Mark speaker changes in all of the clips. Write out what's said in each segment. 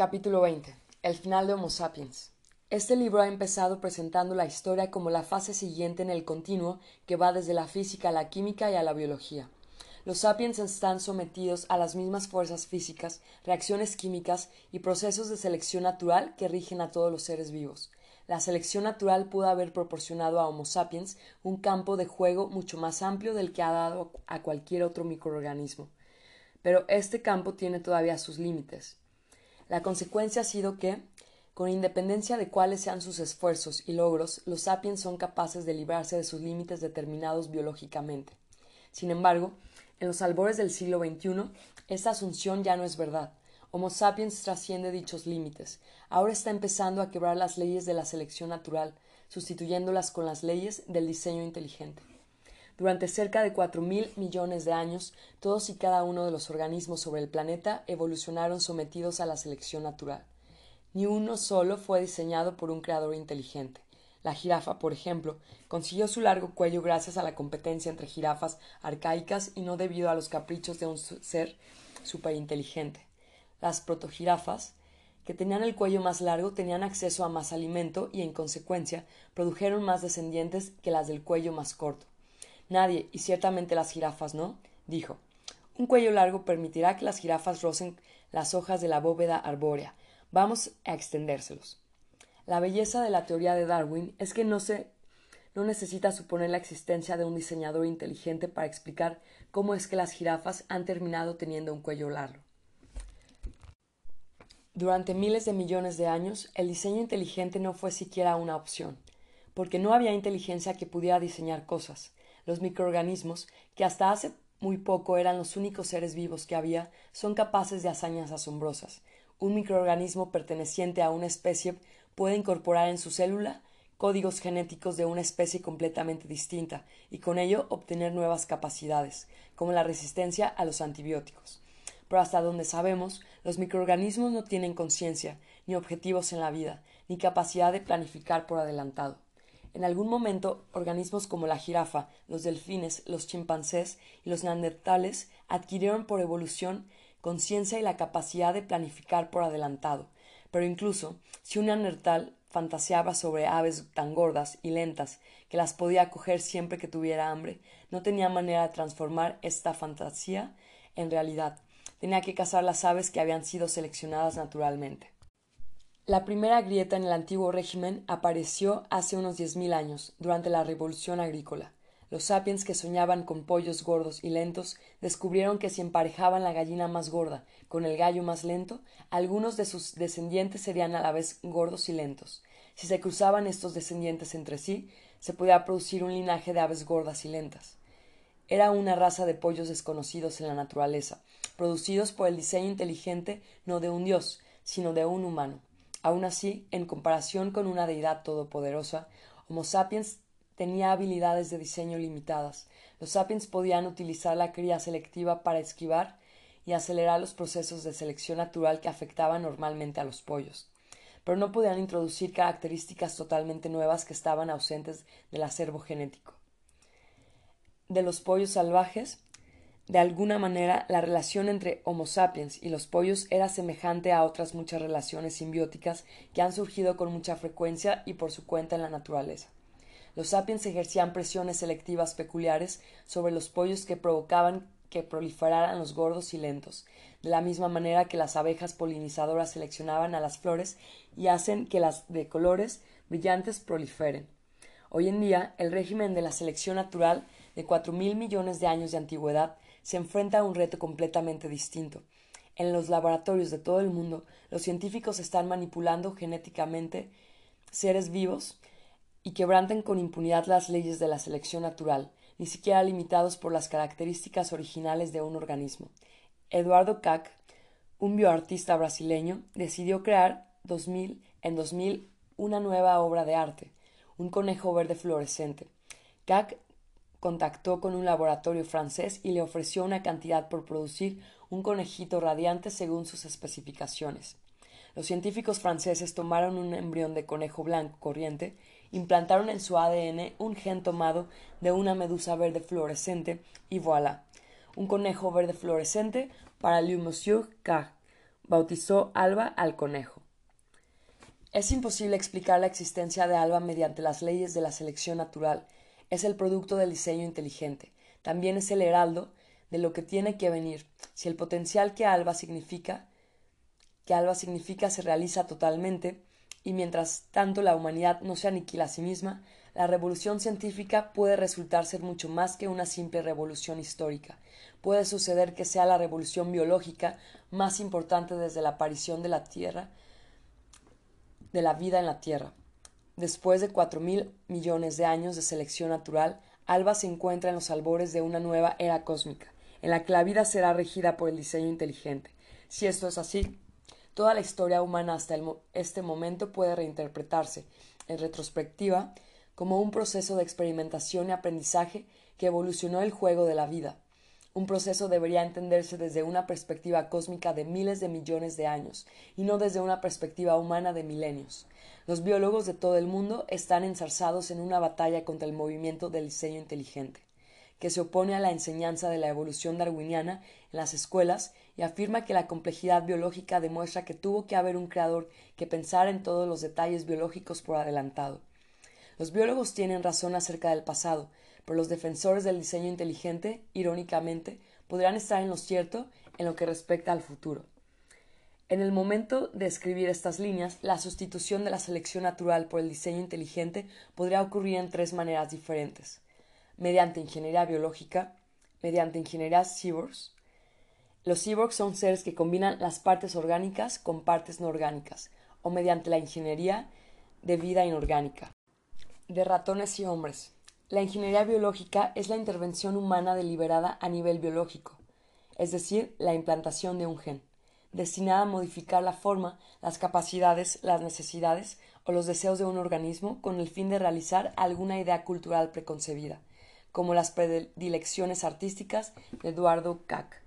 Speaker 1: Capítulo 20. El final de Homo sapiens. Este libro ha empezado presentando la historia como la fase siguiente en el continuo que va desde la física a la química y a la biología. Los sapiens están sometidos a las mismas fuerzas físicas, reacciones químicas y procesos de selección natural que rigen a todos los seres vivos. La selección natural pudo haber proporcionado a Homo sapiens un campo de juego mucho más amplio del que ha dado a cualquier otro microorganismo. Pero este campo tiene todavía sus límites. La consecuencia ha sido que, con independencia de cuáles sean sus esfuerzos y logros, los sapiens son capaces de librarse de sus límites determinados biológicamente. Sin embargo, en los albores del siglo XXI, esta asunción ya no es verdad. Homo sapiens trasciende dichos límites. Ahora está empezando a quebrar las leyes de la selección natural, sustituyéndolas con las leyes del diseño inteligente. Durante cerca de cuatro mil millones de años, todos y cada uno de los organismos sobre el planeta evolucionaron sometidos a la selección natural. Ni uno solo fue diseñado por un creador inteligente. La jirafa, por ejemplo, consiguió su largo cuello gracias a la competencia entre jirafas arcaicas y no debido a los caprichos de un ser superinteligente. Las protojirafas, que tenían el cuello más largo, tenían acceso a más alimento y, en consecuencia, produjeron más descendientes que las del cuello más corto. Nadie, y ciertamente las jirafas no, dijo. Un cuello largo permitirá que las jirafas rocen las hojas de la bóveda arbórea. Vamos a extendérselos. La belleza de la teoría de Darwin es que no se no necesita suponer la existencia de un diseñador inteligente para explicar cómo es que las jirafas han terminado teniendo un cuello largo. Durante miles de millones de años, el diseño inteligente no fue siquiera una opción, porque no había inteligencia que pudiera diseñar cosas. Los microorganismos, que hasta hace muy poco eran los únicos seres vivos que había, son capaces de hazañas asombrosas. Un microorganismo perteneciente a una especie puede incorporar en su célula códigos genéticos de una especie completamente distinta y con ello obtener nuevas capacidades, como la resistencia a los antibióticos. Pero hasta donde sabemos, los microorganismos no tienen conciencia, ni objetivos en la vida, ni capacidad de planificar por adelantado. En algún momento, organismos como la jirafa, los delfines, los chimpancés y los neandertales adquirieron por evolución conciencia y la capacidad de planificar por adelantado. Pero incluso, si un neandertal fantaseaba sobre aves tan gordas y lentas que las podía coger siempre que tuviera hambre, no tenía manera de transformar esta fantasía en realidad. Tenía que cazar las aves que habían sido seleccionadas naturalmente. La primera grieta en el antiguo régimen apareció hace unos diez mil años, durante la revolución agrícola. Los sapiens que soñaban con pollos gordos y lentos descubrieron que si emparejaban la gallina más gorda con el gallo más lento, algunos de sus descendientes serían a la vez gordos y lentos. Si se cruzaban estos descendientes entre sí, se podía producir un linaje de aves gordas y lentas. Era una raza de pollos desconocidos en la naturaleza, producidos por el diseño inteligente no de un dios, sino de un humano. Aun así, en comparación con una deidad todopoderosa, Homo sapiens tenía habilidades de diseño limitadas. Los sapiens podían utilizar la cría selectiva para esquivar y acelerar los procesos de selección natural que afectaban normalmente a los pollos, pero no podían introducir características totalmente nuevas que estaban ausentes del acervo genético. De los pollos salvajes, de alguna manera, la relación entre Homo sapiens y los pollos era semejante a otras muchas relaciones simbióticas que han surgido con mucha frecuencia y por su cuenta en la naturaleza. Los sapiens ejercían presiones selectivas peculiares sobre los pollos que provocaban que proliferaran los gordos y lentos, de la misma manera que las abejas polinizadoras seleccionaban a las flores y hacen que las de colores brillantes proliferen. Hoy en día, el régimen de la selección natural de cuatro mil millones de años de antigüedad se enfrenta a un reto completamente distinto. En los laboratorios de todo el mundo, los científicos están manipulando genéticamente seres vivos y quebrantan con impunidad las leyes de la selección natural, ni siquiera limitados por las características originales de un organismo. Eduardo Cac, un bioartista brasileño, decidió crear 2000, en 2000 una nueva obra de arte, un conejo verde fluorescente. Cac contactó con un laboratorio francés y le ofreció una cantidad por producir un conejito radiante según sus especificaciones. Los científicos franceses tomaron un embrión de conejo blanco corriente, implantaron en su ADN un gen tomado de una medusa verde fluorescente y voilà, un conejo verde fluorescente para le Monsieur bautizó Alba al conejo. Es imposible explicar la existencia de Alba mediante las leyes de la selección natural. Es el producto del diseño inteligente. También es el heraldo de lo que tiene que venir. Si el potencial que Alba significa, que Alba significa se realiza totalmente, y mientras tanto la humanidad no se aniquila a sí misma, la revolución científica puede resultar ser mucho más que una simple revolución histórica. Puede suceder que sea la revolución biológica más importante desde la aparición de la Tierra, de la vida en la Tierra. Después de cuatro mil millones de años de selección natural, Alba se encuentra en los albores de una nueva era cósmica, en la que la vida será regida por el diseño inteligente. Si esto es así, toda la historia humana hasta este momento puede reinterpretarse, en retrospectiva, como un proceso de experimentación y aprendizaje que evolucionó el juego de la vida. Un proceso debería entenderse desde una perspectiva cósmica de miles de millones de años, y no desde una perspectiva humana de milenios. Los biólogos de todo el mundo están enzarzados en una batalla contra el movimiento del diseño inteligente, que se opone a la enseñanza de la evolución darwiniana en las escuelas y afirma que la complejidad biológica demuestra que tuvo que haber un creador que pensara en todos los detalles biológicos por adelantado. Los biólogos tienen razón acerca del pasado, pero los defensores del diseño inteligente, irónicamente, podrían estar en lo cierto en lo que respecta al futuro. En el momento de escribir estas líneas, la sustitución de la selección natural por el diseño inteligente podría ocurrir en tres maneras diferentes. Mediante ingeniería biológica, mediante ingeniería cyborgs. Los cyborgs son seres que combinan las partes orgánicas con partes no orgánicas, o mediante la ingeniería de vida inorgánica de ratones y hombres. La ingeniería biológica es la intervención humana deliberada a nivel biológico, es decir, la implantación de un gen, destinada a modificar la forma, las capacidades, las necesidades o los deseos de un organismo con el fin de realizar alguna idea cultural preconcebida, como las predilecciones artísticas de Eduardo Kac.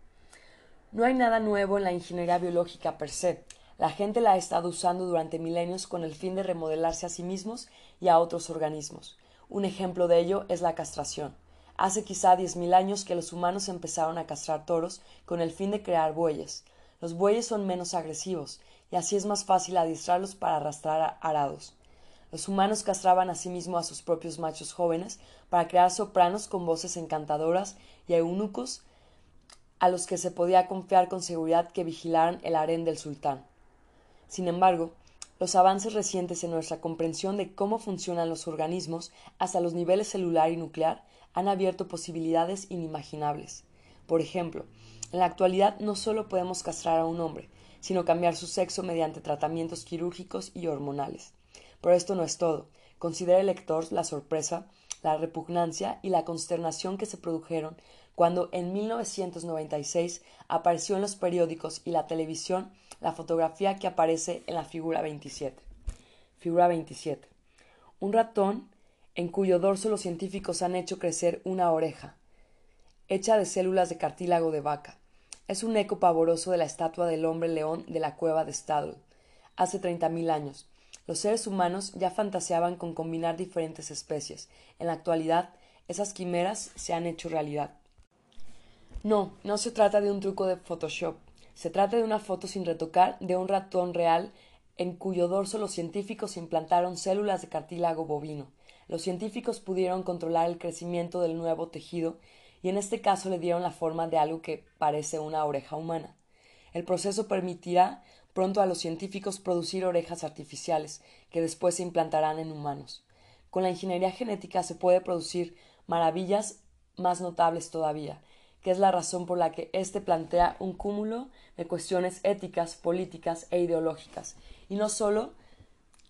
Speaker 1: No hay nada nuevo en la ingeniería biológica per se, la gente la ha estado usando durante milenios con el fin de remodelarse a sí mismos y a otros organismos. Un ejemplo de ello es la castración. Hace quizá diez mil años que los humanos empezaron a castrar toros con el fin de crear bueyes. Los bueyes son menos agresivos y así es más fácil adiestrarlos para arrastrar arados. Los humanos castraban asimismo a sus propios machos jóvenes para crear sopranos con voces encantadoras y eunucos a los que se podía confiar con seguridad que vigilaran el harén del sultán. Sin embargo, los avances recientes en nuestra comprensión de cómo funcionan los organismos hasta los niveles celular y nuclear han abierto posibilidades inimaginables. Por ejemplo, en la actualidad no solo podemos castrar a un hombre, sino cambiar su sexo mediante tratamientos quirúrgicos y hormonales. Pero esto no es todo. Considera el lector la sorpresa, la repugnancia y la consternación que se produjeron cuando en 1996 apareció en los periódicos y la televisión la fotografía que aparece en la figura 27. Figura 27. Un ratón en cuyo dorso los científicos han hecho crecer una oreja, hecha de células de cartílago de vaca. Es un eco pavoroso de la estatua del hombre león de la cueva de Stadl, hace treinta mil años. Los seres humanos ya fantaseaban con combinar diferentes especies. En la actualidad, esas quimeras se han hecho realidad. No, no se trata de un truco de Photoshop. Se trata de una foto sin retocar de un ratón real en cuyo dorso los científicos implantaron células de cartílago bovino. Los científicos pudieron controlar el crecimiento del nuevo tejido y en este caso le dieron la forma de algo que parece una oreja humana. El proceso permitirá pronto a los científicos producir orejas artificiales que después se implantarán en humanos. Con la ingeniería genética se puede producir maravillas más notables todavía, que es la razón por la que éste plantea un cúmulo de cuestiones éticas, políticas e ideológicas, y no solo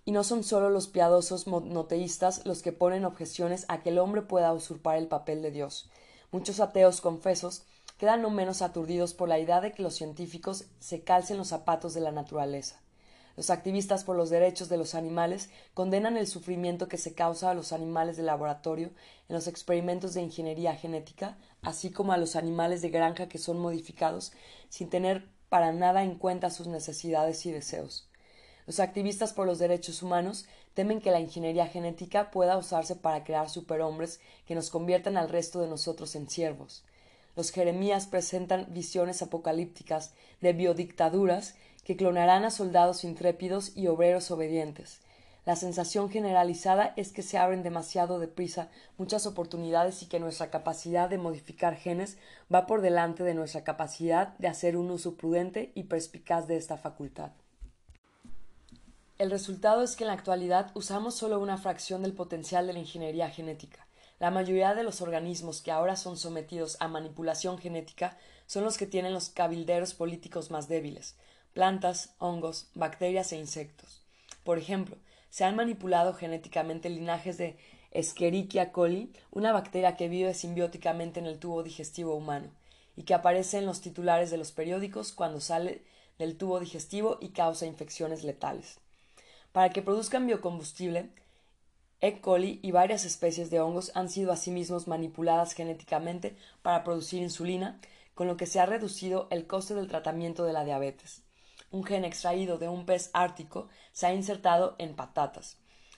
Speaker 1: y no son solo los piadosos monoteístas los que ponen objeciones a que el hombre pueda usurpar el papel de Dios. Muchos ateos confesos quedan no menos aturdidos por la idea de que los científicos se calcen los zapatos de la naturaleza. Los activistas por los derechos de los animales condenan el sufrimiento que se causa a los animales de laboratorio en los experimentos de ingeniería genética, así como a los animales de granja que son modificados sin tener para nada en cuenta sus necesidades y deseos. Los activistas por los derechos humanos temen que la ingeniería genética pueda usarse para crear superhombres que nos conviertan al resto de nosotros en siervos. Los Jeremías presentan visiones apocalípticas de biodictaduras que clonarán a soldados intrépidos y obreros obedientes. La sensación generalizada es que se abren demasiado deprisa muchas oportunidades y que nuestra capacidad de modificar genes va por delante de nuestra capacidad de hacer un uso prudente y perspicaz de esta facultad. El resultado es que en la actualidad usamos solo una fracción del potencial de la ingeniería genética. La mayoría de los organismos que ahora son sometidos a manipulación genética son los que tienen los cabilderos políticos más débiles plantas, hongos, bacterias e insectos. Por ejemplo, se han manipulado genéticamente linajes de Escherichia coli, una bacteria que vive simbióticamente en el tubo digestivo humano y que aparece en los titulares de los periódicos cuando sale del tubo digestivo y causa infecciones letales. Para que produzcan biocombustible, E. coli y varias especies de hongos han sido asimismo manipuladas genéticamente para producir insulina, con lo que se ha reducido el coste del tratamiento de la diabetes. Un gen extraído de un pez ártico se ha insertado en patatas,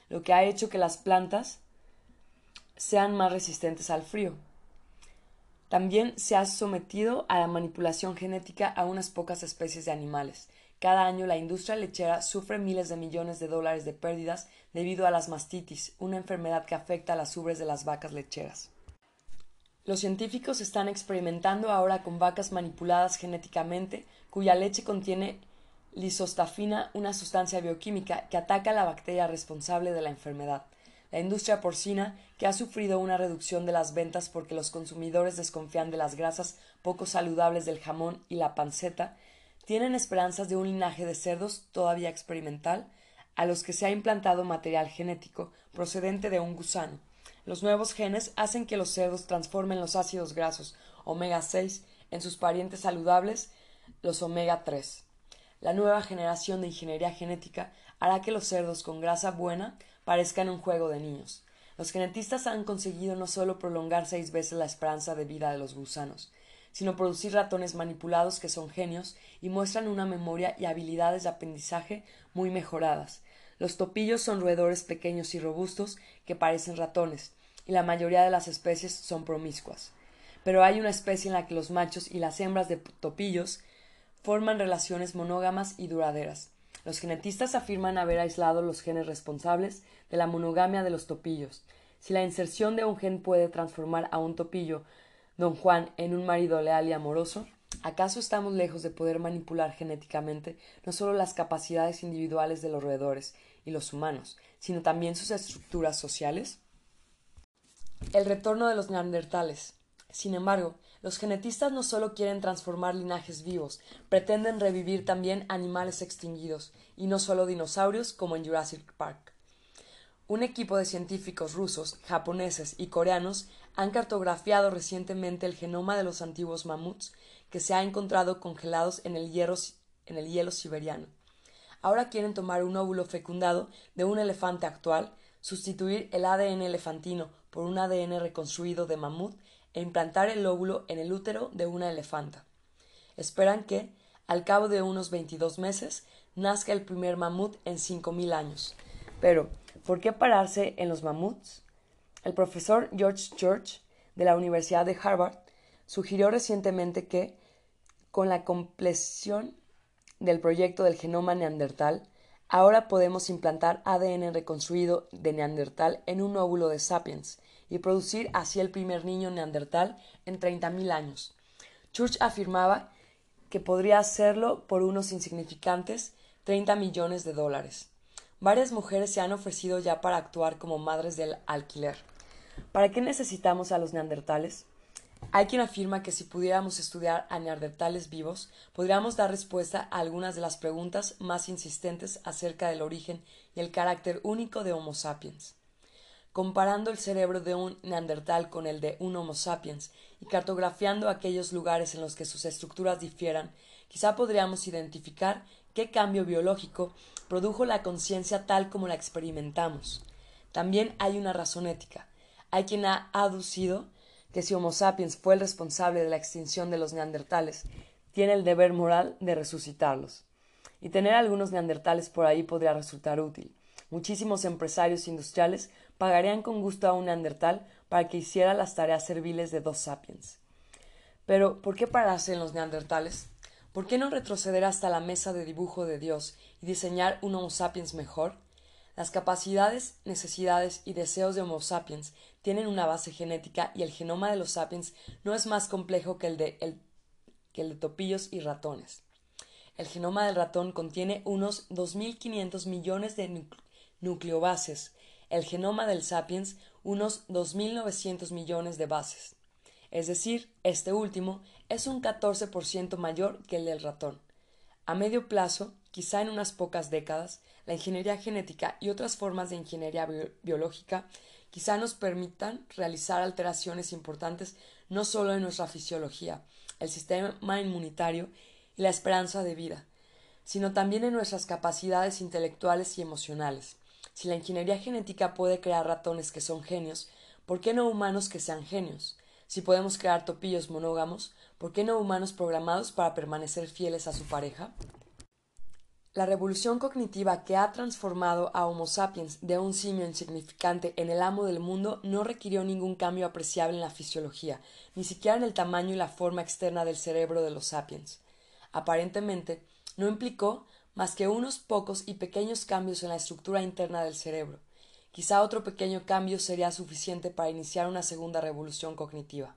Speaker 1: lo que ha hecho que las plantas sean más resistentes al frío. También se ha sometido a la manipulación genética a unas pocas especies de animales, cada año la industria lechera sufre miles de millones de dólares de pérdidas debido a las mastitis, una enfermedad que afecta a las ubres de las vacas lecheras. Los científicos están experimentando ahora con vacas manipuladas genéticamente cuya leche contiene lisostafina, una sustancia bioquímica que ataca a la bacteria responsable de la enfermedad. La industria porcina, que ha sufrido una reducción de las ventas porque los consumidores desconfían de las grasas poco saludables del jamón y la panceta, tienen esperanzas de un linaje de cerdos todavía experimental a los que se ha implantado material genético procedente de un gusano. Los nuevos genes hacen que los cerdos transformen los ácidos grasos omega 6 en sus parientes saludables, los omega 3. La nueva generación de ingeniería genética hará que los cerdos con grasa buena parezcan un juego de niños. Los genetistas han conseguido no solo prolongar seis veces la esperanza de vida de los gusanos, sino producir ratones manipulados que son genios y muestran una memoria y habilidades de aprendizaje muy mejoradas. Los topillos son roedores pequeños y robustos que parecen ratones, y la mayoría de las especies son promiscuas. Pero hay una especie en la que los machos y las hembras de topillos forman relaciones monógamas y duraderas. Los genetistas afirman haber aislado los genes responsables de la monogamia de los topillos. Si la inserción de un gen puede transformar a un topillo don Juan en un marido leal y amoroso? ¿Acaso estamos lejos de poder manipular genéticamente no solo las capacidades individuales de los roedores y los humanos, sino también sus estructuras sociales? El retorno de los neandertales. Sin embargo, los genetistas no solo quieren transformar linajes vivos, pretenden revivir también animales extinguidos, y no solo dinosaurios como en Jurassic Park. Un equipo de científicos rusos, japoneses y coreanos han cartografiado recientemente el genoma de los antiguos mamuts que se ha encontrado congelados en el, en el hielo siberiano. Ahora quieren tomar un óvulo fecundado de un elefante actual, sustituir el ADN elefantino por un ADN reconstruido de mamut e implantar el óvulo en el útero de una elefanta. Esperan que, al cabo de unos 22 meses, nazca el primer mamut en 5.000 años. Pero, ¿Por qué pararse en los mamuts? El profesor George Church de la Universidad de Harvard sugirió recientemente que, con la compleción del proyecto del genoma neandertal, ahora podemos implantar ADN reconstruido de neandertal en un óvulo de sapiens y producir así el primer niño neandertal en 30.000 años. Church afirmaba que podría hacerlo por unos insignificantes 30 millones de dólares. Varias mujeres se han ofrecido ya para actuar como madres del alquiler. ¿Para qué necesitamos a los neandertales? Hay quien afirma que si pudiéramos estudiar a neandertales vivos, podríamos dar respuesta a algunas de las preguntas más insistentes acerca del origen y el carácter único de Homo sapiens. Comparando el cerebro de un neandertal con el de un Homo sapiens y cartografiando aquellos lugares en los que sus estructuras difieran, quizá podríamos identificar qué cambio biológico produjo la conciencia tal como la experimentamos. También hay una razón ética. Hay quien ha aducido que si Homo sapiens fue el responsable de la extinción de los neandertales, tiene el deber moral de resucitarlos. Y tener algunos neandertales por ahí podría resultar útil. Muchísimos empresarios industriales pagarían con gusto a un neandertal para que hiciera las tareas serviles de dos sapiens. Pero, ¿por qué pararse en los neandertales? ¿Por qué no retroceder hasta la mesa de dibujo de Dios y diseñar un Homo sapiens mejor? Las capacidades, necesidades y deseos de Homo sapiens tienen una base genética y el genoma de los sapiens no es más complejo que el de, que el de topillos y ratones. El genoma del ratón contiene unos 2.500 millones de nucleobases, el genoma del sapiens unos 2.900 millones de bases. Es decir, este último es un 14% mayor que el del ratón. A medio plazo, quizá en unas pocas décadas, la ingeniería genética y otras formas de ingeniería biológica quizá nos permitan realizar alteraciones importantes no solo en nuestra fisiología, el sistema inmunitario y la esperanza de vida, sino también en nuestras capacidades intelectuales y emocionales. Si la ingeniería genética puede crear ratones que son genios, ¿por qué no humanos que sean genios? Si podemos crear topillos monógamos, ¿por qué no humanos programados para permanecer fieles a su pareja? La revolución cognitiva que ha transformado a Homo sapiens de un simio insignificante en el amo del mundo no requirió ningún cambio apreciable en la fisiología, ni siquiera en el tamaño y la forma externa del cerebro de los sapiens. Aparentemente, no implicó más que unos pocos y pequeños cambios en la estructura interna del cerebro. Quizá otro pequeño cambio sería suficiente para iniciar una segunda revolución cognitiva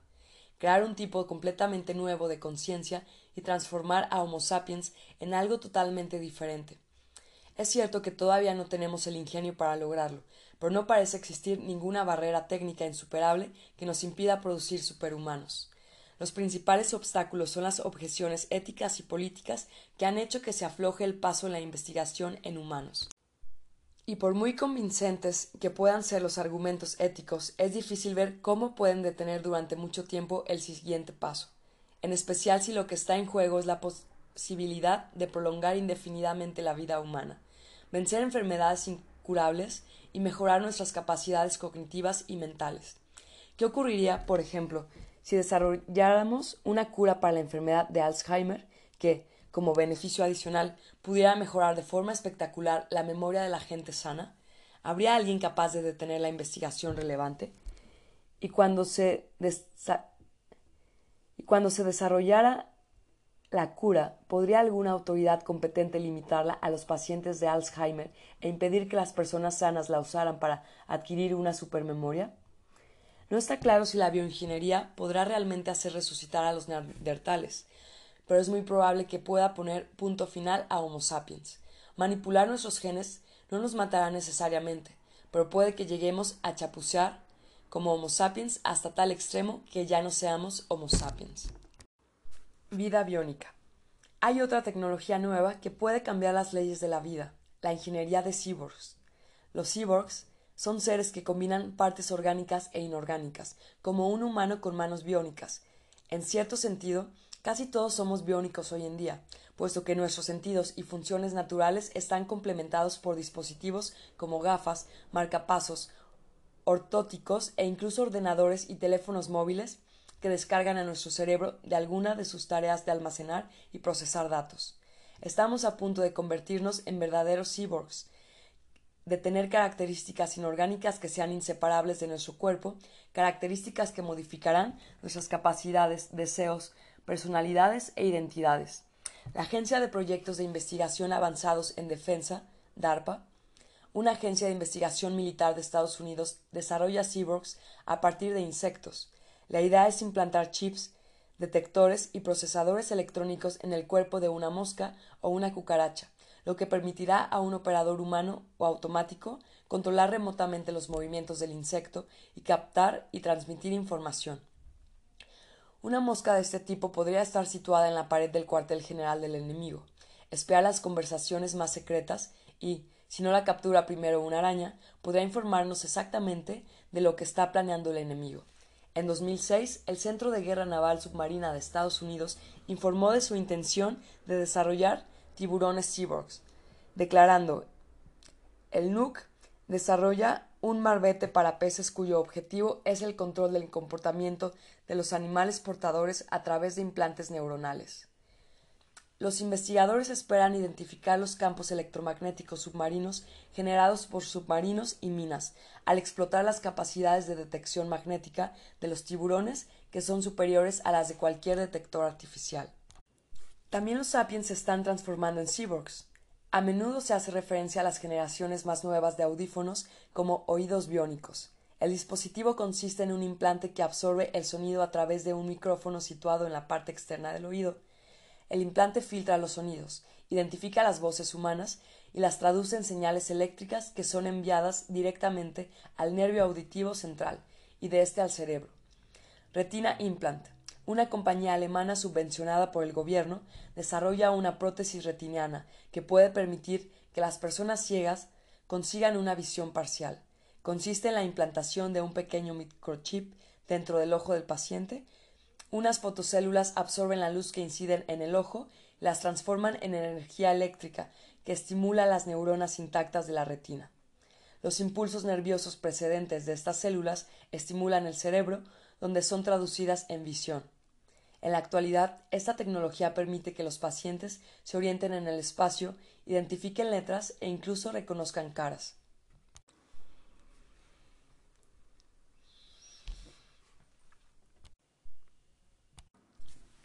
Speaker 1: crear un tipo completamente nuevo de conciencia y transformar a Homo sapiens en algo totalmente diferente. Es cierto que todavía no tenemos el ingenio para lograrlo, pero no parece existir ninguna barrera técnica insuperable que nos impida producir superhumanos. Los principales obstáculos son las objeciones éticas y políticas que han hecho que se afloje el paso en la investigación en humanos. Y por muy convincentes que puedan ser los argumentos éticos, es difícil ver cómo pueden detener durante mucho tiempo el siguiente paso, en especial si lo que está en juego es la posibilidad de prolongar indefinidamente la vida humana, vencer enfermedades incurables y mejorar nuestras capacidades cognitivas y mentales. ¿Qué ocurriría, por ejemplo, si desarrolláramos una cura para la enfermedad de Alzheimer que, como beneficio adicional, pudiera mejorar de forma espectacular la memoria de la gente sana? ¿Habría alguien capaz de detener la investigación relevante? Y cuando se, y cuando se desarrollara la cura, ¿podría alguna autoridad competente limitarla a los pacientes de Alzheimer e impedir que las personas sanas la usaran para adquirir una supermemoria? No está claro si la bioingeniería podrá realmente hacer resucitar a los neandertales, pero es muy probable que pueda poner punto final a Homo sapiens. Manipular nuestros genes no nos matará necesariamente, pero puede que lleguemos a chapucear como Homo sapiens hasta tal extremo que ya no seamos Homo sapiens. Vida biónica. Hay otra tecnología nueva que puede cambiar las leyes de la vida, la ingeniería de cyborgs. Los cyborgs son seres que combinan partes orgánicas e inorgánicas, como un humano con manos biónicas. En cierto sentido, Casi todos somos biónicos hoy en día, puesto que nuestros sentidos y funciones naturales están complementados por dispositivos como gafas, marcapasos, ortóticos e incluso ordenadores y teléfonos móviles que descargan a nuestro cerebro de alguna de sus tareas de almacenar y procesar datos. Estamos a punto de convertirnos en verdaderos cyborgs, de tener características inorgánicas que sean inseparables de nuestro cuerpo, características que modificarán nuestras capacidades, deseos, personalidades e identidades. La Agencia de Proyectos de Investigación Avanzados en Defensa, DARPA, una agencia de investigación militar de Estados Unidos, desarrolla cyborgs a partir de insectos. La idea es implantar chips, detectores y procesadores electrónicos en el cuerpo de una mosca o una cucaracha, lo que permitirá a un operador humano o automático controlar remotamente los movimientos del insecto y captar y transmitir información. Una mosca de este tipo podría estar situada en la pared del cuartel general del enemigo, espiar las conversaciones más secretas y, si no la captura primero una araña, podrá informarnos exactamente de lo que está planeando el enemigo. En 2006, el Centro de Guerra Naval Submarina de Estados Unidos informó de su intención de desarrollar tiburones cyborgs, declarando el NUC desarrolla un marbete para peces cuyo objetivo es el control del comportamiento de los animales portadores a través de implantes neuronales. Los investigadores esperan identificar los campos electromagnéticos submarinos generados por submarinos y minas, al explotar las capacidades de detección magnética de los tiburones que son superiores a las de cualquier detector artificial. También los sapiens se están transformando en cyborgs. A menudo se hace referencia a las generaciones más nuevas de audífonos como oídos biónicos. El dispositivo consiste en un implante que absorbe el sonido a través de un micrófono situado en la parte externa del oído. El implante filtra los sonidos, identifica las voces humanas y las traduce en señales eléctricas que son enviadas directamente al nervio auditivo central y de este al cerebro. Retina Implant, una compañía alemana subvencionada por el gobierno, desarrolla una prótesis retiniana que puede permitir que las personas ciegas consigan una visión parcial consiste en la implantación de un pequeño microchip dentro del ojo del paciente. Unas fotocélulas absorben la luz que inciden en el ojo y las transforman en energía eléctrica que estimula las neuronas intactas de la retina. Los impulsos nerviosos precedentes de estas células estimulan el cerebro, donde son traducidas en visión. En la actualidad, esta tecnología permite que los pacientes se orienten en el espacio, identifiquen letras e incluso reconozcan caras.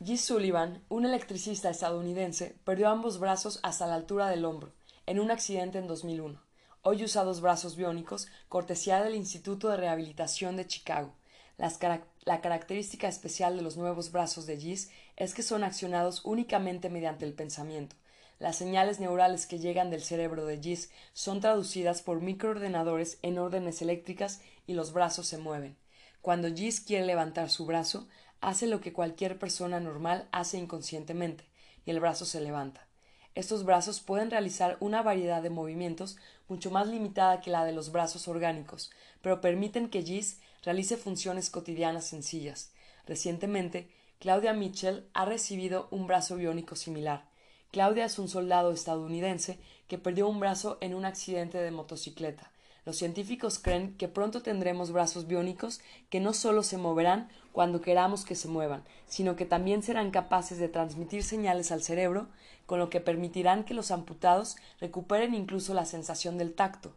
Speaker 1: G. Sullivan, un electricista estadounidense, perdió ambos brazos hasta la altura del hombro, en un accidente en 2001. Hoy usa dos brazos biónicos, cortesía del Instituto de Rehabilitación de Chicago. La característica especial de los nuevos brazos de Gis es que son accionados únicamente mediante el pensamiento. Las señales neurales que llegan del cerebro de Gis son traducidas por microordenadores en órdenes eléctricas y los brazos se mueven. Cuando Gis quiere levantar su brazo, hace lo que cualquier persona normal hace inconscientemente, y el brazo se levanta. Estos brazos pueden realizar una variedad de movimientos mucho más limitada que la de los brazos orgánicos, pero permiten que Gis realice funciones cotidianas sencillas. Recientemente, Claudia Mitchell ha recibido un brazo biónico similar. Claudia es un soldado estadounidense que perdió un brazo en un accidente de motocicleta. Los científicos creen que pronto tendremos brazos biónicos que no solo se moverán cuando queramos que se muevan, sino que también serán capaces de transmitir señales al cerebro, con lo que permitirán que los amputados recuperen incluso la sensación del tacto.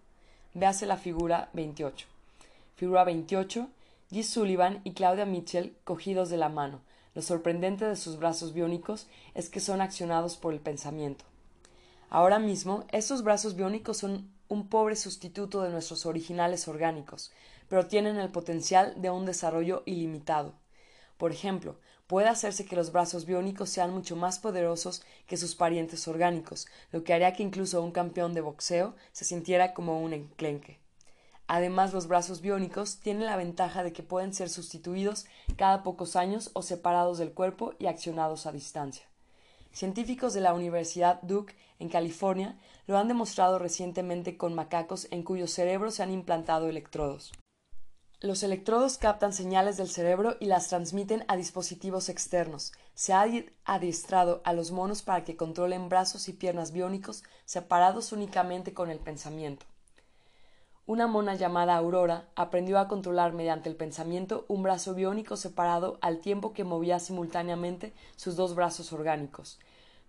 Speaker 1: Véase la figura 28. Figura 28. G. Sullivan y Claudia Mitchell cogidos de la mano. Lo sorprendente de sus brazos biónicos es que son accionados por el pensamiento. Ahora mismo, estos brazos biónicos son un pobre sustituto de nuestros originales orgánicos, pero tienen el potencial de un desarrollo ilimitado. Por ejemplo, puede hacerse que los brazos biónicos sean mucho más poderosos que sus parientes orgánicos, lo que haría que incluso un campeón de boxeo se sintiera como un enclenque. Además, los brazos biónicos tienen la ventaja de que pueden ser sustituidos cada pocos años o separados del cuerpo y accionados a distancia. Científicos de la Universidad Duke en California lo han demostrado recientemente con macacos en cuyos cerebros se han implantado electrodos. Los electrodos captan señales del cerebro y las transmiten a dispositivos externos. Se ha adiestrado a los monos para que controlen brazos y piernas biónicos separados únicamente con el pensamiento. Una mona llamada Aurora aprendió a controlar mediante el pensamiento un brazo biónico separado al tiempo que movía simultáneamente sus dos brazos orgánicos.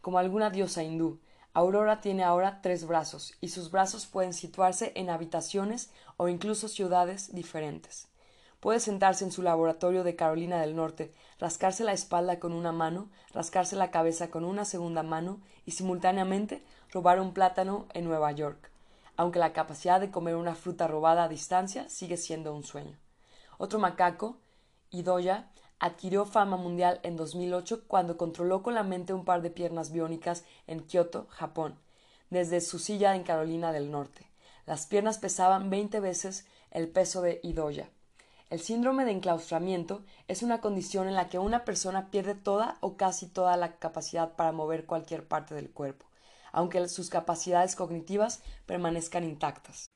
Speaker 1: Como alguna diosa hindú, Aurora tiene ahora tres brazos, y sus brazos pueden situarse en habitaciones o incluso ciudades diferentes. Puede sentarse en su laboratorio de Carolina del Norte, rascarse la espalda con una mano, rascarse la cabeza con una segunda mano y simultáneamente robar un plátano en Nueva York aunque la capacidad de comer una fruta robada a distancia sigue siendo un sueño. Otro macaco, Idoya, adquirió fama mundial en 2008 cuando controló con la mente un par de piernas biónicas en Kioto, Japón, desde su silla en Carolina del Norte. Las piernas pesaban 20 veces el peso de Idoya. El síndrome de enclaustramiento es una condición en la que una persona pierde toda o casi toda la capacidad para mover cualquier parte del cuerpo aunque sus capacidades cognitivas permanezcan intactas.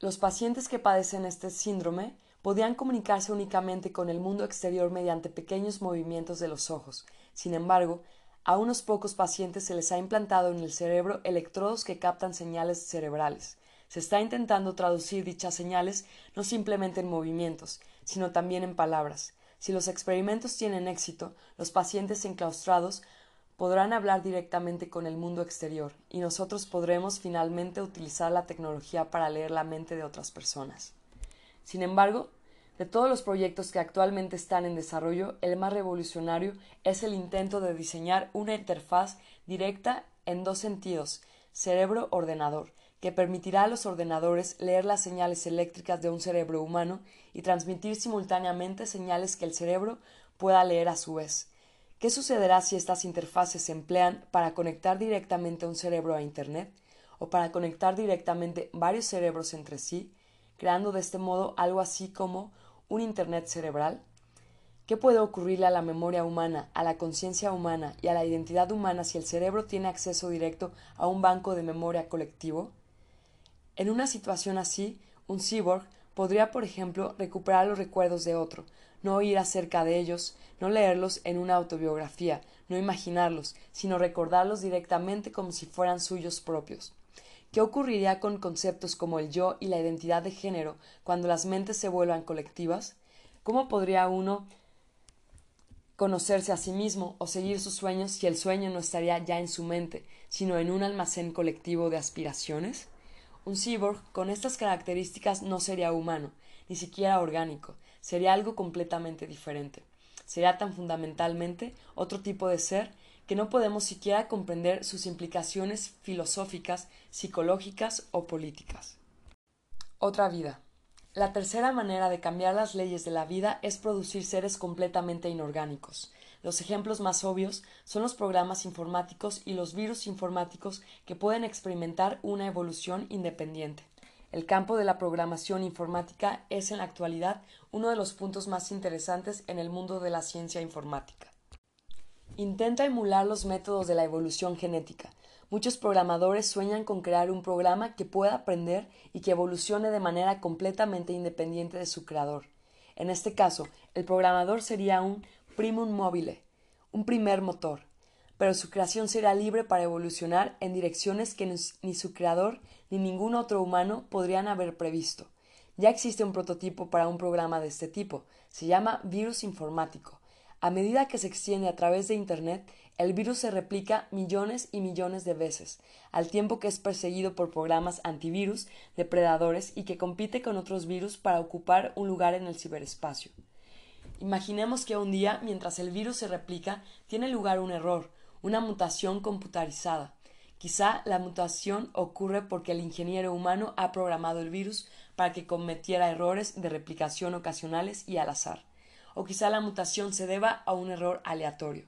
Speaker 1: Los pacientes que padecen este síndrome podían comunicarse únicamente con el mundo exterior mediante pequeños movimientos de los ojos. Sin embargo, a unos pocos pacientes se les ha implantado en el cerebro electrodos que captan señales cerebrales. Se está intentando traducir dichas señales no simplemente en movimientos, sino también en palabras. Si los experimentos tienen éxito, los pacientes enclaustrados podrán hablar directamente con el mundo exterior y nosotros podremos finalmente utilizar la tecnología para leer la mente de otras personas. Sin embargo, De todos los proyectos que actualmente están en desarrollo, el más revolucionario es el intento de diseñar una interfaz directa en dos sentidos, cerebro-ordenador, que permitirá a los ordenadores leer las señales eléctricas de un cerebro humano y transmitir simultáneamente señales que el cerebro pueda leer a su vez. ¿Qué sucederá si estas interfaces se emplean para conectar directamente un cerebro a Internet o para conectar directamente varios cerebros entre sí, creando de este modo algo así como un Internet cerebral? ¿Qué puede ocurrirle a la memoria humana, a la conciencia humana y a la identidad humana si el cerebro tiene acceso directo a un banco de memoria colectivo? En una situación así, un cyborg podría, por ejemplo, recuperar los recuerdos de otro, no oír acerca de ellos, no leerlos en una autobiografía, no imaginarlos, sino recordarlos directamente como si fueran suyos propios. ¿Qué ocurriría con conceptos como el yo y la identidad de género cuando las mentes se vuelvan colectivas? ¿Cómo podría uno conocerse a sí mismo o seguir sus sueños si el sueño no estaría ya en su mente, sino en un almacén colectivo de aspiraciones? Un cyborg con estas características no sería humano, ni siquiera orgánico, sería algo completamente diferente. Sería tan fundamentalmente otro tipo de ser que no podemos siquiera comprender sus implicaciones filosóficas, psicológicas o políticas. Otra vida. La tercera manera de cambiar las leyes de la vida es producir seres completamente inorgánicos. Los ejemplos más obvios son los programas informáticos y los virus informáticos que pueden experimentar una evolución independiente. El campo de la programación informática es en la actualidad uno de los puntos más interesantes en el mundo de la ciencia informática. Intenta emular los métodos de la evolución genética. Muchos programadores sueñan con crear un programa que pueda aprender y que evolucione de manera completamente independiente de su creador. En este caso, el programador sería un primum mobile, un primer motor, pero su creación será libre para evolucionar en direcciones que ni su creador ni ningún otro humano podrían haber previsto. Ya existe un prototipo para un programa de este tipo, se llama virus informático, a medida que se extiende a través de Internet, el virus se replica millones y millones de veces, al tiempo que es perseguido por programas antivirus, depredadores y que compite con otros virus para ocupar un lugar en el ciberespacio. Imaginemos que un día, mientras el virus se replica, tiene lugar un error, una mutación computarizada. Quizá la mutación ocurre porque el ingeniero humano ha programado el virus para que cometiera errores de replicación ocasionales y al azar o quizá la mutación se deba a un error aleatorio.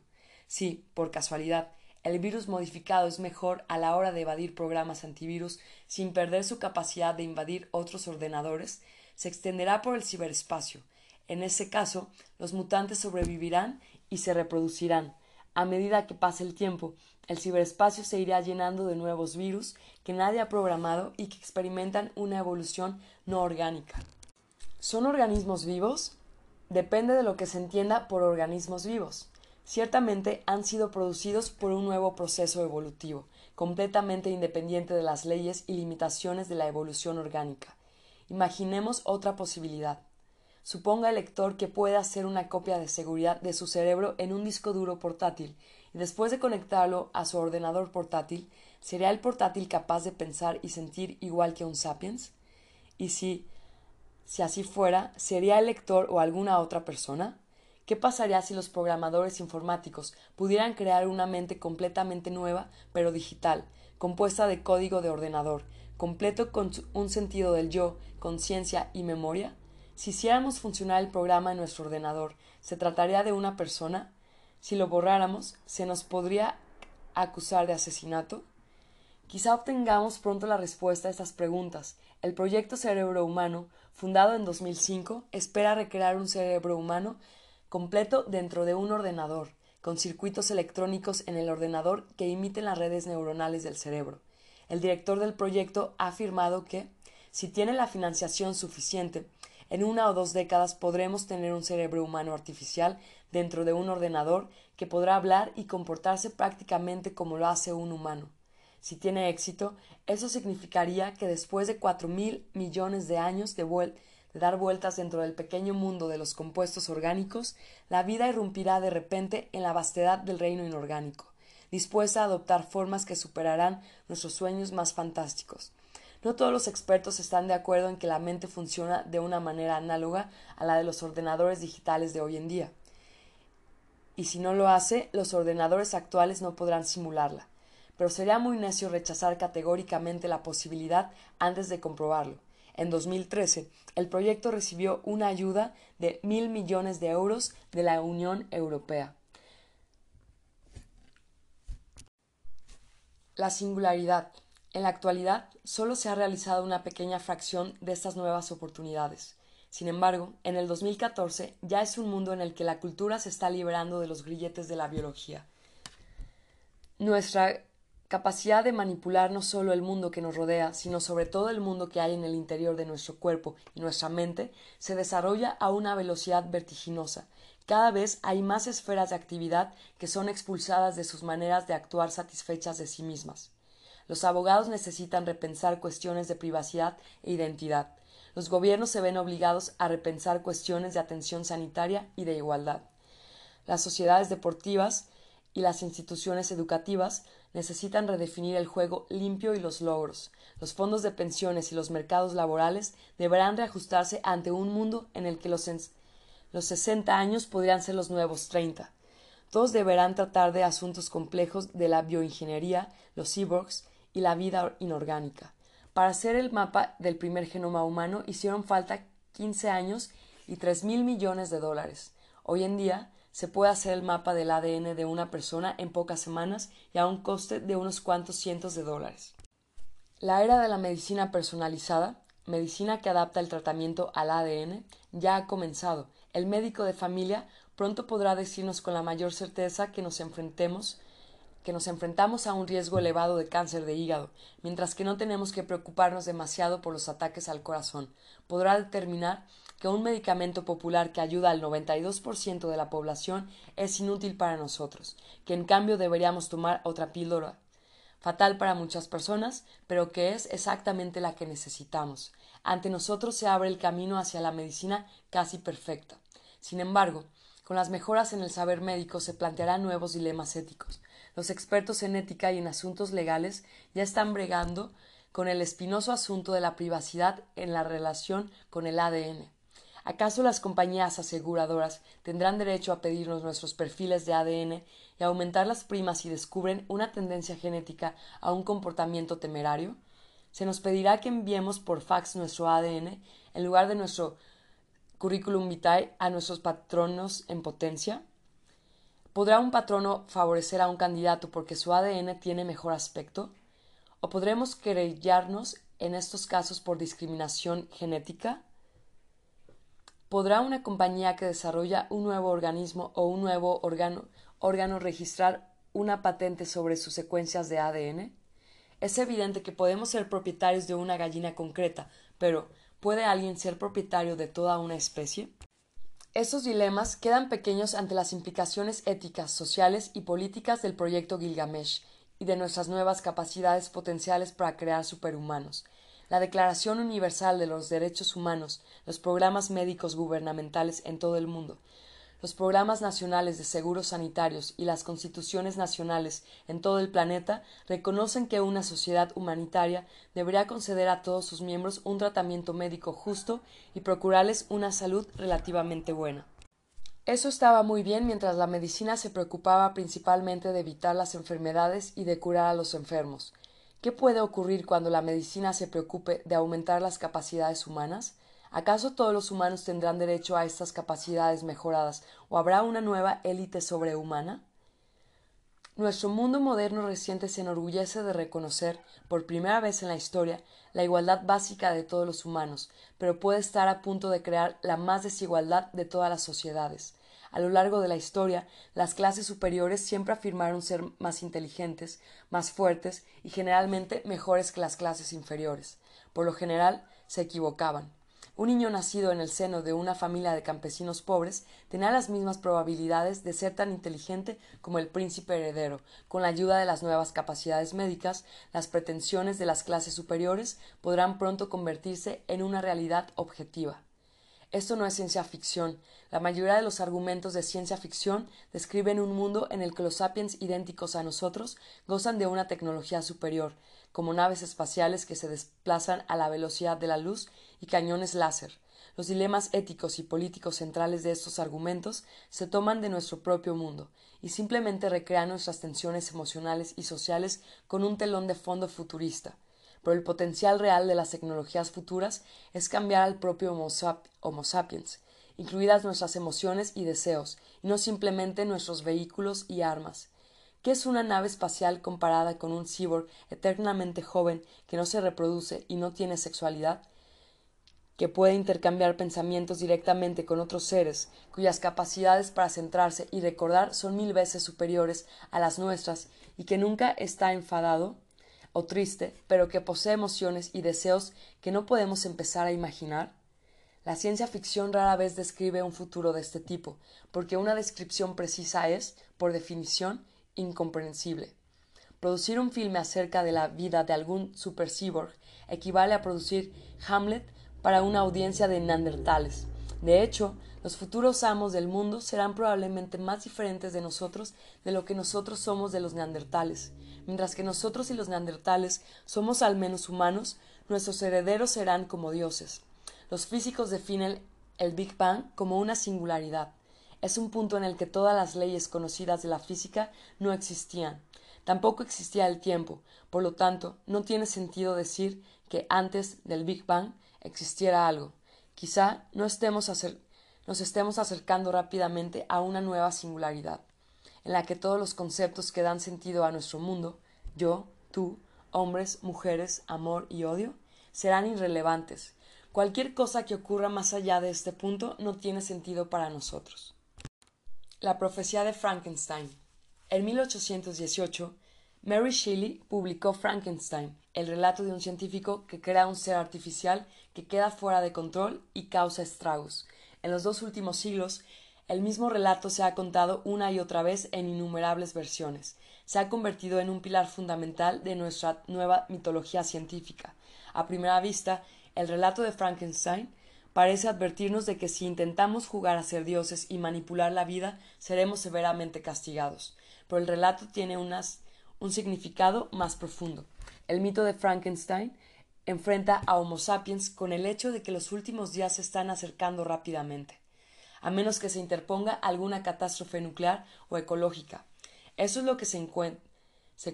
Speaker 1: Si, por casualidad, el virus modificado es mejor a la hora de evadir programas antivirus sin perder su capacidad de invadir otros ordenadores, se extenderá por el ciberespacio. En ese caso, los mutantes sobrevivirán y se reproducirán. A medida que pase el tiempo, el ciberespacio se irá llenando de nuevos virus que nadie ha programado y que experimentan una evolución no orgánica. ¿Son organismos vivos? depende de lo que se entienda por organismos vivos. Ciertamente han sido producidos por un nuevo proceso evolutivo, completamente independiente de las leyes y limitaciones de la evolución orgánica. Imaginemos otra posibilidad. Suponga el lector que puede hacer una copia de seguridad de su cerebro en un disco duro portátil y después de conectarlo a su ordenador portátil, ¿sería el portátil capaz de pensar y sentir igual que un sapiens? Y si, si así fuera, ¿sería el lector o alguna otra persona? ¿Qué pasaría si los programadores informáticos pudieran crear una mente completamente nueva, pero digital, compuesta de código de ordenador, completo con un sentido del yo, conciencia y memoria? Si hiciéramos funcionar el programa en nuestro ordenador, ¿se trataría de una persona? Si lo borráramos, ¿se nos podría acusar de asesinato? Quizá obtengamos pronto la respuesta a estas preguntas. El proyecto Cerebro Humano fundado en 2005, espera recrear un cerebro humano completo dentro de un ordenador, con circuitos electrónicos en el ordenador que imiten las redes neuronales del cerebro. El director del proyecto ha afirmado que, si tiene la financiación suficiente, en una o dos décadas podremos tener un cerebro humano artificial dentro de un ordenador que podrá hablar y comportarse prácticamente como lo hace un humano. Si tiene éxito, eso significaría que después de cuatro mil millones de años de, de dar vueltas dentro del pequeño mundo de los compuestos orgánicos, la vida irrumpirá de repente en la vastedad del reino inorgánico, dispuesta a adoptar formas que superarán nuestros sueños más fantásticos. No todos los expertos están de acuerdo en que la mente funciona de una manera análoga a la de los ordenadores digitales de hoy en día. Y si no lo hace, los ordenadores actuales no podrán simularla. Pero sería muy necio rechazar categóricamente la posibilidad antes de comprobarlo. En 2013, el proyecto recibió una ayuda de mil millones de euros de la Unión Europea. La singularidad. En la actualidad, solo se ha realizado una pequeña fracción de estas nuevas oportunidades. Sin embargo, en el 2014 ya es un mundo en el que la cultura se está liberando de los grilletes de la biología. Nuestra capacidad de manipular no solo el mundo que nos rodea, sino sobre todo el mundo que hay en el interior de nuestro cuerpo y nuestra mente, se desarrolla a una velocidad vertiginosa. Cada vez hay más esferas de actividad que son expulsadas de sus maneras de actuar satisfechas de sí mismas. Los abogados necesitan repensar cuestiones de privacidad e identidad. Los gobiernos se ven obligados a repensar cuestiones de atención sanitaria y de igualdad. Las sociedades deportivas y las instituciones educativas necesitan redefinir el juego limpio y los logros. Los fondos de pensiones y los mercados laborales deberán reajustarse ante un mundo en el que los, los 60 años podrían ser los nuevos 30. Todos deberán tratar de asuntos complejos de la bioingeniería, los cyborgs y la vida inorgánica. Para hacer el mapa del primer genoma humano hicieron falta 15 años y tres mil millones de dólares. Hoy en día se puede hacer el mapa del ADN de una persona en pocas semanas y a un coste de unos cuantos cientos de dólares. La era de la medicina personalizada, medicina que adapta el tratamiento al ADN, ya ha comenzado. El médico de familia pronto podrá decirnos con la mayor certeza que nos enfrentemos que nos enfrentamos a un riesgo elevado de cáncer de hígado, mientras que no tenemos que preocuparnos demasiado por los ataques al corazón. Podrá determinar que un medicamento popular que ayuda al 92% de la población es inútil para nosotros, que en cambio deberíamos tomar otra píldora fatal para muchas personas, pero que es exactamente la que necesitamos. Ante nosotros se abre el camino hacia la medicina casi perfecta. Sin embargo, con las mejoras en el saber médico se plantearán nuevos dilemas éticos. Los expertos en ética y en asuntos legales ya están bregando con el espinoso asunto de la privacidad en la relación con el ADN. ¿Acaso las compañías aseguradoras tendrán derecho a pedirnos nuestros perfiles de ADN y aumentar las primas si descubren una tendencia genética a un comportamiento temerario? ¿Se nos pedirá que enviemos por fax nuestro ADN en lugar de nuestro currículum vitae a nuestros patronos en potencia? ¿Podrá un patrono favorecer a un candidato porque su ADN tiene mejor aspecto? ¿O podremos querellarnos en estos casos por discriminación genética? ¿Podrá una compañía que desarrolla un nuevo organismo o un nuevo órgano, órgano registrar una patente sobre sus secuencias de ADN? Es evidente que podemos ser propietarios de una gallina concreta, pero ¿puede alguien ser propietario de toda una especie? Estos dilemas quedan pequeños ante las implicaciones éticas, sociales y políticas del proyecto Gilgamesh y de nuestras nuevas capacidades potenciales para crear superhumanos. La Declaración Universal de los Derechos Humanos, los programas médicos gubernamentales en todo el mundo, los programas nacionales de seguros sanitarios y las constituciones nacionales en todo el planeta reconocen que una sociedad humanitaria debería conceder a todos sus miembros un tratamiento médico justo y procurarles una salud relativamente buena. Eso estaba muy bien mientras la medicina se preocupaba principalmente de evitar las enfermedades y de curar a los enfermos. ¿Qué puede ocurrir cuando la medicina se preocupe de aumentar las capacidades humanas? ¿Acaso todos los humanos tendrán derecho a estas capacidades mejoradas o habrá una nueva élite sobrehumana? Nuestro mundo moderno reciente se enorgullece de reconocer, por primera vez en la historia, la igualdad básica de todos los humanos, pero puede estar a punto de crear la más desigualdad de todas las sociedades. A lo largo de la historia, las clases superiores siempre afirmaron ser más inteligentes, más fuertes y generalmente mejores que las clases inferiores. Por lo general, se equivocaban. Un niño nacido en el seno de una familia de campesinos pobres tenía las mismas probabilidades de ser tan inteligente como el príncipe heredero. Con la ayuda de las nuevas capacidades médicas, las pretensiones de las clases superiores podrán pronto convertirse en una realidad objetiva. Esto no es ciencia ficción. La mayoría de los argumentos de ciencia ficción describen un mundo en el que los sapiens idénticos a nosotros gozan de una tecnología superior, como naves espaciales que se desplazan a la velocidad de la luz y cañones láser. Los dilemas éticos y políticos centrales de estos argumentos se toman de nuestro propio mundo y simplemente recrean nuestras tensiones emocionales y sociales con un telón de fondo futurista. Pero el potencial real de las tecnologías futuras es cambiar al propio Homo, sapiens, incluidas nuestras emociones y deseos, y no simplemente nuestros vehículos y armas. ¿Qué es una nave espacial comparada con un cyborg eternamente joven que no se reproduce y no tiene sexualidad? que puede intercambiar pensamientos directamente con otros seres, cuyas capacidades para centrarse y recordar son mil veces superiores a las nuestras, y que nunca está enfadado o triste, pero que posee emociones y deseos que no podemos empezar a imaginar? La ciencia ficción rara vez describe un futuro de este tipo, porque una descripción precisa es, por definición, incomprensible. Producir un filme acerca de la vida de algún super cyborg equivale a producir Hamlet para una audiencia de neandertales. De hecho, los futuros amos del mundo serán probablemente más diferentes de nosotros de lo que nosotros somos de los neandertales. Mientras que nosotros y los neandertales somos al menos humanos, nuestros herederos serán como dioses. Los físicos definen el Big Bang como una singularidad. Es un punto en el que todas las leyes conocidas de la física no existían. Tampoco existía el tiempo, por lo tanto, no tiene sentido decir que antes del Big Bang existiera algo. Quizá no estemos nos estemos acercando rápidamente a una nueva singularidad, en la que todos los conceptos que dan sentido a nuestro mundo, yo, tú, hombres, mujeres, amor y odio, serán irrelevantes. Cualquier cosa que ocurra más allá de este punto no tiene sentido para nosotros. La profecía de Frankenstein. En 1818, Mary Shelley publicó Frankenstein, el relato de un científico que crea un ser artificial que queda fuera de control y causa estragos. En los dos últimos siglos, el mismo relato se ha contado una y otra vez en innumerables versiones. Se ha convertido en un pilar fundamental de nuestra nueva mitología científica. A primera vista, el relato de Frankenstein parece advertirnos de que si intentamos jugar a ser dioses y manipular la vida, seremos severamente castigados. Pero el relato tiene un significado más profundo. El mito de Frankenstein enfrenta a Homo sapiens con el hecho de que los últimos días se están acercando rápidamente, a menos que se interponga alguna catástrofe nuclear o ecológica. Eso es lo que se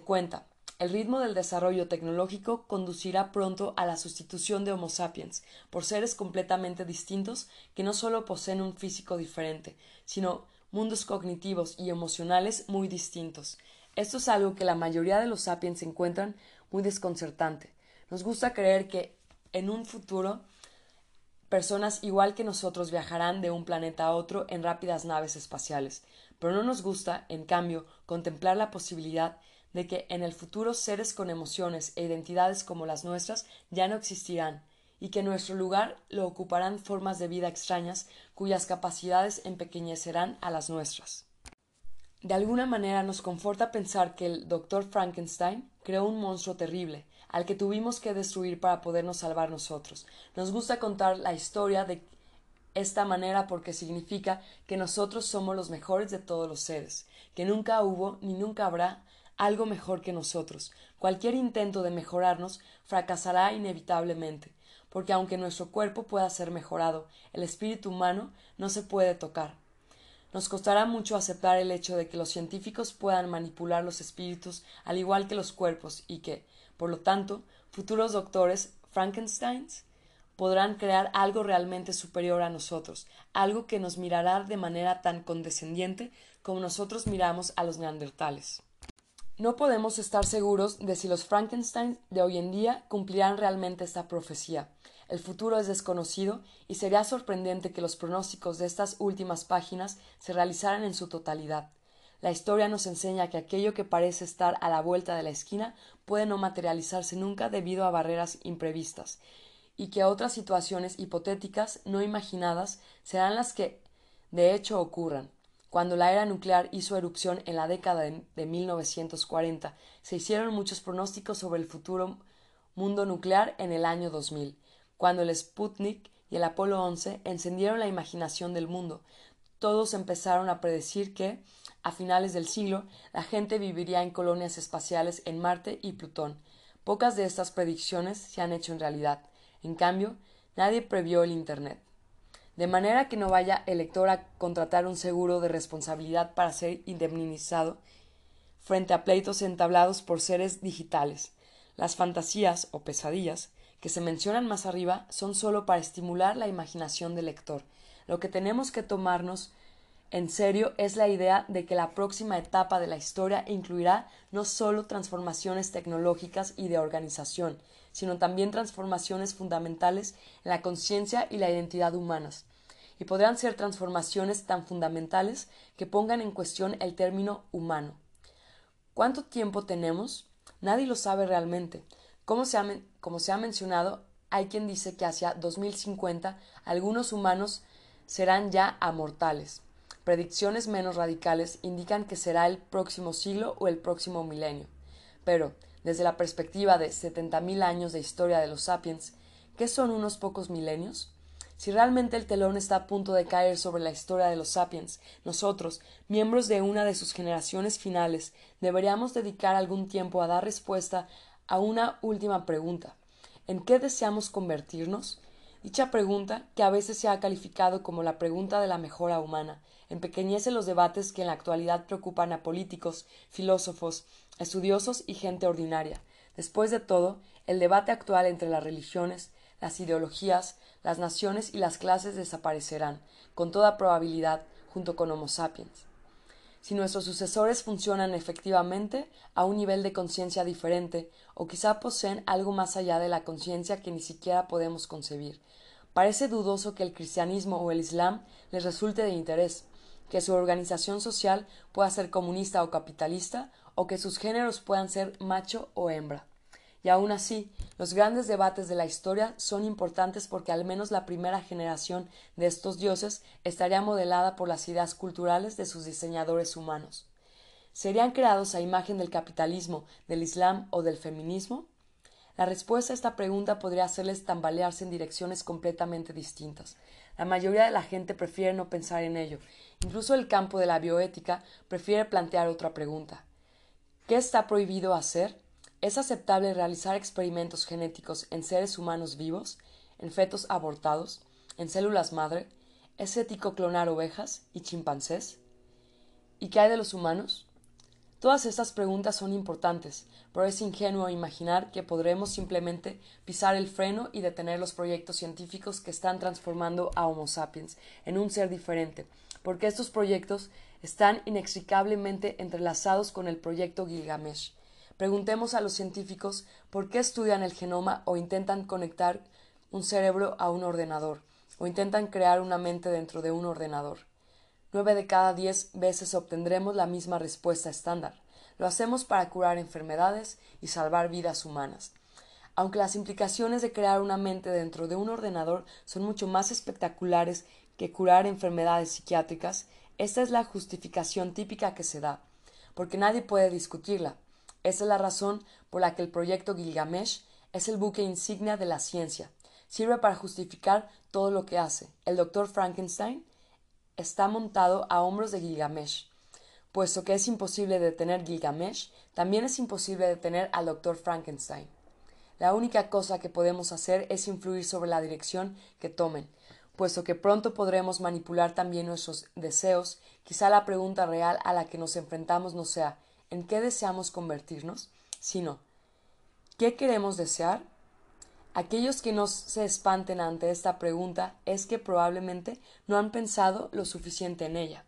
Speaker 1: cuenta. El ritmo del desarrollo tecnológico conducirá pronto a la sustitución de Homo sapiens por seres completamente distintos que no solo poseen un físico diferente, sino mundos cognitivos y emocionales muy distintos. Esto es algo que la mayoría de los sapiens encuentran muy desconcertante. Nos gusta creer que en un futuro personas igual que nosotros viajarán de un planeta a otro en rápidas naves espaciales, pero no nos gusta, en cambio, contemplar la posibilidad de que en el futuro seres con emociones e identidades como las nuestras ya no existirán, y que nuestro lugar lo ocuparán formas de vida extrañas cuyas capacidades empequeñecerán a las nuestras. De alguna manera nos conforta pensar que el doctor Frankenstein creó un monstruo terrible, al que tuvimos que destruir para podernos salvar nosotros. Nos gusta contar la historia de esta manera porque significa que nosotros somos los mejores de todos los seres, que nunca hubo ni nunca habrá algo mejor que nosotros. Cualquier intento de mejorarnos fracasará inevitablemente, porque aunque nuestro cuerpo pueda ser mejorado, el espíritu humano no se puede tocar. Nos costará mucho aceptar el hecho de que los científicos puedan manipular los espíritus al igual que los cuerpos y que, por lo tanto, futuros doctores Frankensteins podrán crear algo realmente superior a nosotros, algo que nos mirará de manera tan condescendiente como nosotros miramos a los neandertales. No podemos estar seguros de si los Frankenstein de hoy en día cumplirán realmente esta profecía, el futuro es desconocido y sería sorprendente que los pronósticos de estas últimas páginas se realizaran en su totalidad. La historia nos enseña que aquello que parece estar a la vuelta de la esquina puede no materializarse nunca debido a barreras imprevistas, y que otras situaciones hipotéticas no imaginadas serán las que de hecho ocurran. Cuando la era nuclear hizo erupción en la década de, de 1940, se hicieron muchos pronósticos sobre el futuro mundo nuclear en el año 2000 cuando el Sputnik y el Apolo 11 encendieron la imaginación del mundo. Todos empezaron a predecir que, a finales del siglo, la gente viviría en colonias espaciales en Marte y Plutón. Pocas de estas predicciones se han hecho en realidad. En cambio, nadie previó el Internet. De manera que no vaya el lector a contratar un seguro de responsabilidad para ser indemnizado frente a pleitos entablados por seres digitales. Las fantasías o pesadillas que se mencionan más arriba son sólo para estimular la imaginación del lector. Lo que tenemos que tomarnos en serio es la idea de que la próxima etapa de la historia incluirá no sólo transformaciones tecnológicas y de organización, sino también transformaciones fundamentales en la conciencia y la identidad humanas. Y podrán ser transformaciones tan fundamentales que pongan en cuestión el término humano. ¿Cuánto tiempo tenemos? Nadie lo sabe realmente. Como se ha, como se ha mencionado, hay quien dice que hacia 2050 algunos humanos serán ya amortales. Predicciones menos radicales indican que será el próximo siglo o el próximo milenio. Pero, desde la perspectiva de 70.000 años de historia de los sapiens, ¿qué son unos pocos milenios? Si realmente el telón está a punto de caer sobre la historia de los sapiens, nosotros, miembros de una de sus generaciones finales, deberíamos dedicar algún tiempo a dar respuesta a una última pregunta. ¿En qué deseamos convertirnos? Dicha pregunta, que a veces se ha calificado como la pregunta de la mejora humana, empequeñece los debates que en la actualidad preocupan a políticos, filósofos, estudiosos y gente ordinaria. Después de todo, el debate actual entre las religiones, las ideologías, las naciones y las clases desaparecerán, con toda probabilidad, junto con Homo sapiens. Si nuestros sucesores funcionan efectivamente a un nivel de conciencia diferente, o quizá poseen algo más allá de la conciencia que ni siquiera podemos concebir, parece dudoso que el cristianismo o el islam les resulte de interés, que su organización social pueda ser comunista o capitalista, o que sus géneros puedan ser macho o hembra. Y aun así, los grandes debates de la historia son importantes porque al menos la primera generación de estos dioses estaría modelada por las ideas culturales de sus diseñadores humanos. ¿Serían creados a imagen del capitalismo, del Islam o del feminismo? La respuesta a esta pregunta podría hacerles tambalearse en direcciones completamente distintas. La mayoría de la gente prefiere no pensar en ello. Incluso el campo de la bioética prefiere plantear otra pregunta. ¿Qué está prohibido hacer? ¿Es aceptable realizar experimentos genéticos en seres humanos vivos, en fetos abortados, en células madre? ¿Es ético clonar ovejas y chimpancés? ¿Y qué hay de los humanos? Todas estas preguntas son importantes, pero es ingenuo imaginar que podremos simplemente pisar el freno y detener los proyectos científicos que están transformando a Homo sapiens en un ser diferente, porque estos proyectos están inextricablemente entrelazados con el proyecto Gilgamesh. Preguntemos a los científicos por qué estudian el genoma o intentan conectar un cerebro a un ordenador, o intentan crear una mente dentro de un ordenador. Nueve de cada diez veces obtendremos la misma respuesta estándar. Lo hacemos para curar enfermedades y salvar vidas humanas. Aunque las implicaciones de crear una mente dentro de un ordenador son mucho más espectaculares que curar enfermedades psiquiátricas, esta es la justificación típica que se da, porque nadie puede discutirla. Esa es la razón por la que el proyecto Gilgamesh es el buque insignia de la ciencia. Sirve para justificar todo lo que hace. El doctor Frankenstein está montado a hombros de Gilgamesh. Puesto que es imposible detener Gilgamesh, también es imposible detener al doctor Frankenstein. La única cosa que podemos hacer es influir sobre la dirección que tomen, puesto que pronto podremos manipular también nuestros deseos, quizá la pregunta real a la que nos enfrentamos no sea ¿en qué deseamos convertirnos? sino ¿qué queremos desear? Aquellos que no se espanten ante esta pregunta es que probablemente no han pensado lo suficiente en ella.